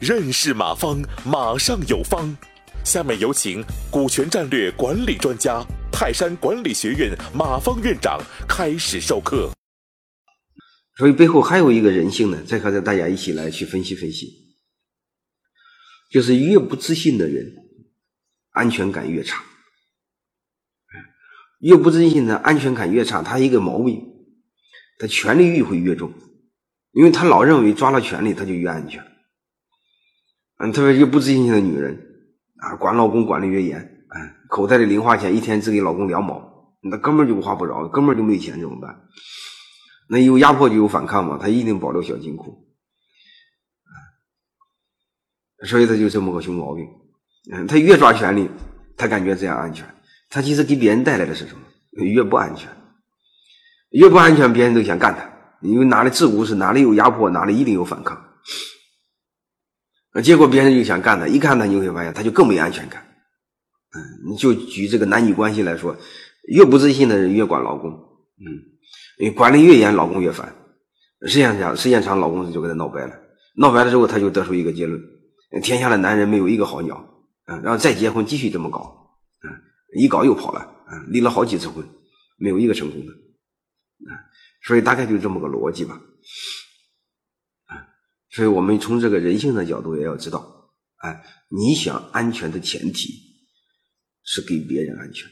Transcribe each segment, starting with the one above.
认识马方，马上有方。下面有请股权战略管理专家、泰山管理学院马方院长开始授课。所以背后还有一个人性呢，再和大家一起来去分析分析。就是越不自信的人，安全感越差。越不自信的安全感越差，他一个毛病，他权力欲会越重，因为他老认为抓了权力他就越安全。嗯，特别是不自信的女人啊，管老公管的越严，哎，口袋里零花钱一天只给老公两毛，那根本就花不着，根本就没钱怎么办？那有压迫就有反抗嘛，他一定保留小金库，所以他就这么个熊毛病。嗯，他越抓权力，他感觉这样安全，他其实给别人带来的是什么？越不安全，越不安全，别人都想干他，因为哪里自古是哪里有压迫，哪里一定有反抗。结果别人就想干他，一看他，你会发现他就更没安全感。嗯，你就举这个男女关系来说，越不自信的人越管老公，嗯，因为管的越严，老公越烦。时间长，时间长，老公就跟他闹掰了。闹掰了之后，他就得出一个结论：天下的男人没有一个好鸟。嗯，然后再结婚，继续这么搞，嗯，一搞又跑了，嗯，离了好几次婚，没有一个成功的。啊，所以大概就这么个逻辑吧。啊所以我们从这个人性的角度也要知道，哎，你想安全的前提是给别人安全，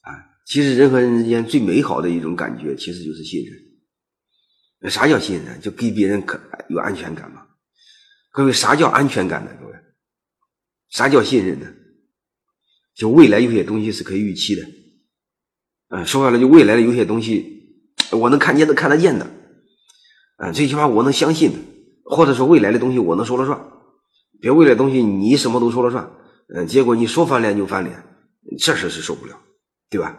啊，其实人和人之间最美好的一种感觉其实就是信任。啥叫信任？就给别人可有安全感嘛。各位，啥叫安全感呢？各位，啥叫信任呢？就未来有些东西是可以预期的，嗯，说白了，就未来的有些东西我能看见的、看得见的。嗯，最起码我能相信的，或者说未来的东西我能说了算，别未来东西你什么都说了算，嗯，结果你说翻脸就翻脸，这事是受不了，对吧？